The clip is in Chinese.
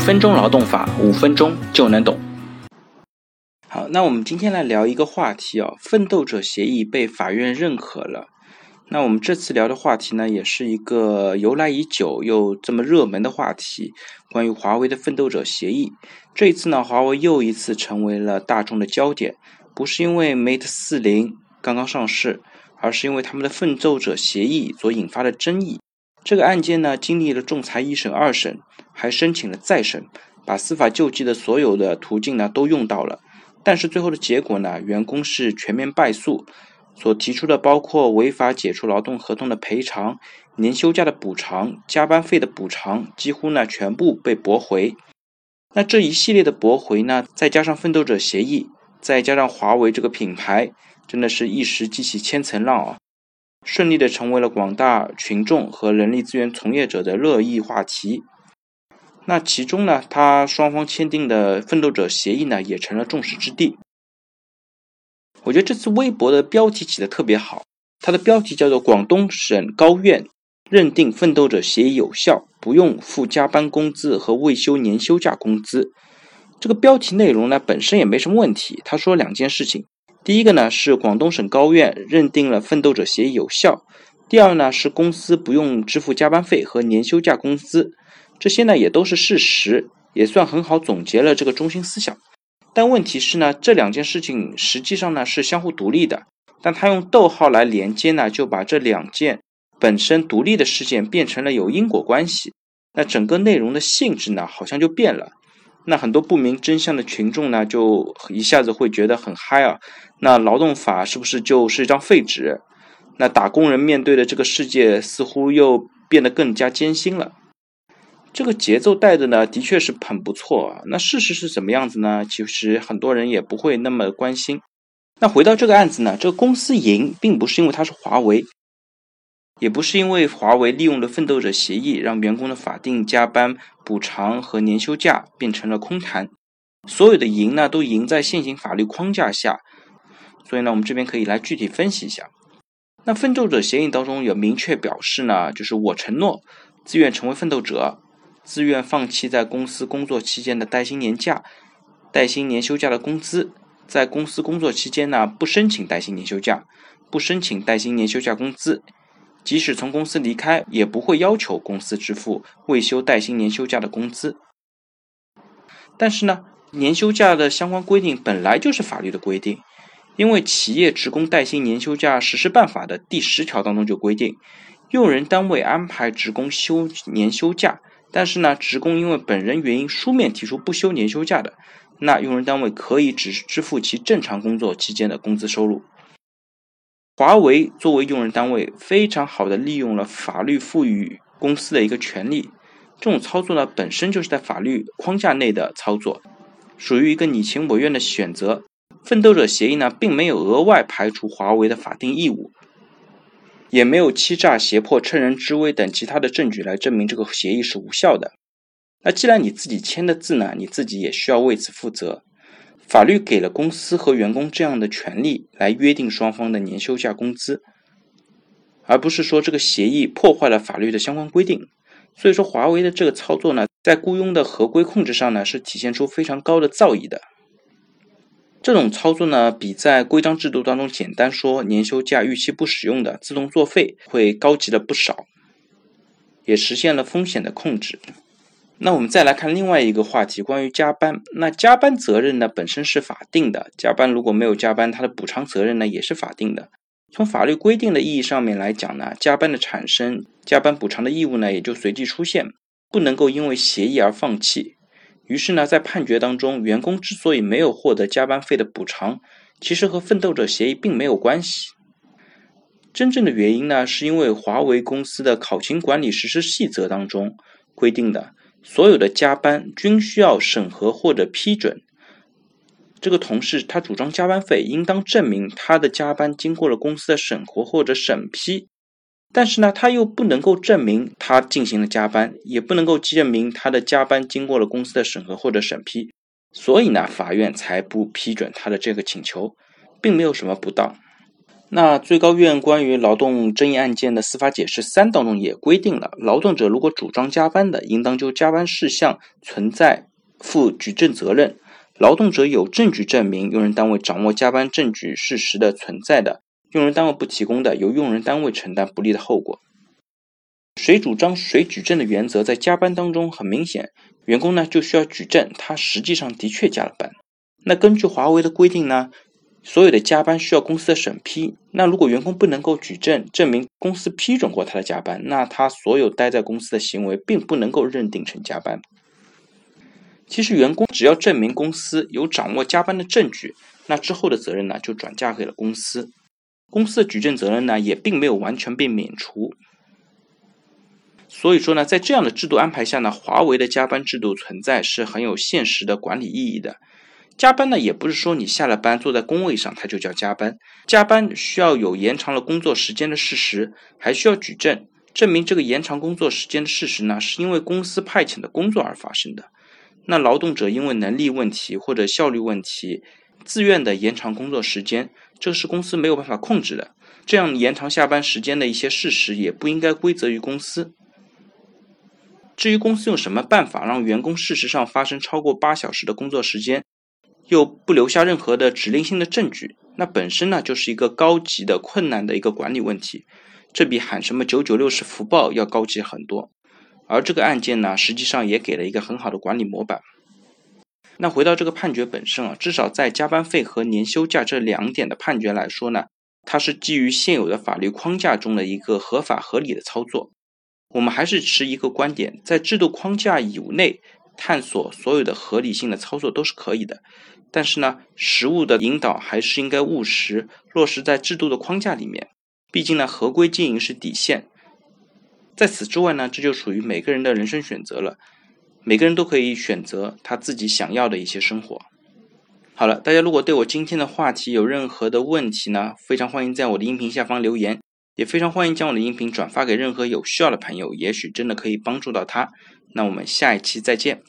分钟劳动法，五分钟就能懂。好，那我们今天来聊一个话题哦，奋斗者协议被法院认可了。那我们这次聊的话题呢，也是一个由来已久又这么热门的话题，关于华为的奋斗者协议。这一次呢，华为又一次成为了大众的焦点，不是因为 Mate 四零刚刚上市，而是因为他们的奋斗者协议所引发的争议。这个案件呢，经历了仲裁一审、二审，还申请了再审，把司法救济的所有的途径呢都用到了。但是最后的结果呢，员工是全面败诉。所提出的包括违法解除劳动合同的赔偿、年休假的补偿、加班费的补偿，几乎呢全部被驳回。那这一系列的驳回呢，再加上奋斗者协议，再加上华为这个品牌，真的是一时激起千层浪啊！顺利的成为了广大群众和人力资源从业者的热议话题。那其中呢，他双方签订的奋斗者协议呢，也成了众矢之的。我觉得这次微博的标题起的特别好，它的标题叫做“广东省高院认定奋斗者协议有效，不用付加班工资和未休年休假工资”。这个标题内容呢本身也没什么问题。他说两件事情：第一个呢是广东省高院认定了奋斗者协议有效；第二呢是公司不用支付加班费和年休假工资。这些呢也都是事实，也算很好总结了这个中心思想。但问题是呢，这两件事情实际上呢是相互独立的，但他用逗号来连接呢，就把这两件本身独立的事件变成了有因果关系。那整个内容的性质呢，好像就变了。那很多不明真相的群众呢，就一下子会觉得很嗨啊。那劳动法是不是就是一张废纸？那打工人面对的这个世界似乎又变得更加艰辛了。这个节奏带的呢，的确是很不错啊。那事实是怎么样子呢？其实很多人也不会那么关心。那回到这个案子呢，这个公司赢，并不是因为它是华为，也不是因为华为利用了奋斗者协议，让员工的法定加班补偿和年休假变成了空谈。所有的赢呢，都赢在现行法律框架下。所以呢，我们这边可以来具体分析一下。那奋斗者协议当中有明确表示呢，就是我承诺自愿成为奋斗者。自愿放弃在公司工作期间的带薪年假、带薪年休假的工资，在公司工作期间呢，不申请带薪年休假，不申请带薪年休假工资，即使从公司离开，也不会要求公司支付未休带薪年休假的工资。但是呢，年休假的相关规定本来就是法律的规定，因为《企业职工带薪年休假实施办法》的第十条当中就规定，用人单位安排职工休年休假。但是呢，职工因为本人原因书面提出不休年休假的，那用人单位可以只支付其正常工作期间的工资收入。华为作为用人单位，非常好的利用了法律赋予公司的一个权利，这种操作呢，本身就是在法律框架内的操作，属于一个你情我愿的选择。奋斗者协议呢，并没有额外排除华为的法定义务。也没有欺诈、胁迫、趁人之危等其他的证据来证明这个协议是无效的。那既然你自己签的字呢，你自己也需要为此负责。法律给了公司和员工这样的权利来约定双方的年休假工资，而不是说这个协议破坏了法律的相关规定。所以说，华为的这个操作呢，在雇佣的合规控制上呢，是体现出非常高的造诣的。这种操作呢，比在规章制度当中简单说年休假逾期不使用的自动作废会高级了不少，也实现了风险的控制。那我们再来看另外一个话题，关于加班。那加班责任呢本身是法定的，加班如果没有加班，它的补偿责任呢也是法定的。从法律规定的意义上面来讲呢，加班的产生，加班补偿的义务呢也就随即出现，不能够因为协议而放弃。于是呢，在判决当中，员工之所以没有获得加班费的补偿，其实和奋斗者协议并没有关系。真正的原因呢，是因为华为公司的考勤管理实施细则当中规定的，所有的加班均需要审核或者批准。这个同事他主张加班费，应当证明他的加班经过了公司的审核或者审批。但是呢，他又不能够证明他进行了加班，也不能够证明他的加班经过了公司的审核或者审批，所以呢，法院才不批准他的这个请求，并没有什么不当。那最高院关于劳动争议案件的司法解释三当中也规定了，劳动者如果主张加班的，应当就加班事项存在负举证责任。劳动者有证据证明用人单位掌握加班证据事实的存在的，用人单位不提供的，由用人单位承担不利的后果。谁主张谁举证的原则在加班当中很明显，员工呢就需要举证，他实际上的确加了班。那根据华为的规定呢？所有的加班需要公司的审批，那如果员工不能够举证证明公司批准过他的加班，那他所有待在公司的行为并不能够认定成加班。其实员工只要证明公司有掌握加班的证据，那之后的责任呢就转嫁给了公司，公司的举证责任呢也并没有完全被免除。所以说呢，在这样的制度安排下呢，华为的加班制度存在是很有现实的管理意义的。加班呢，也不是说你下了班坐在工位上，它就叫加班。加班需要有延长了工作时间的事实，还需要举证，证明这个延长工作时间的事实呢，是因为公司派遣的工作而发生的。那劳动者因为能力问题或者效率问题，自愿的延长工作时间，这是公司没有办法控制的。这样延长下班时间的一些事实，也不应该归责于公司。至于公司用什么办法让员工事实上发生超过八小时的工作时间？又不留下任何的指令性的证据，那本身呢就是一个高级的困难的一个管理问题，这比喊什么九九六是福报要高级很多。而这个案件呢，实际上也给了一个很好的管理模板。那回到这个判决本身啊，至少在加班费和年休假这两点的判决来说呢，它是基于现有的法律框架中的一个合法合理的操作。我们还是持一个观点，在制度框架以内探索所有的合理性的操作都是可以的。但是呢，实务的引导还是应该务实落实在制度的框架里面。毕竟呢，合规经营是底线。在此之外呢，这就属于每个人的人生选择了。每个人都可以选择他自己想要的一些生活。好了，大家如果对我今天的话题有任何的问题呢，非常欢迎在我的音频下方留言，也非常欢迎将我的音频转发给任何有需要的朋友，也许真的可以帮助到他。那我们下一期再见。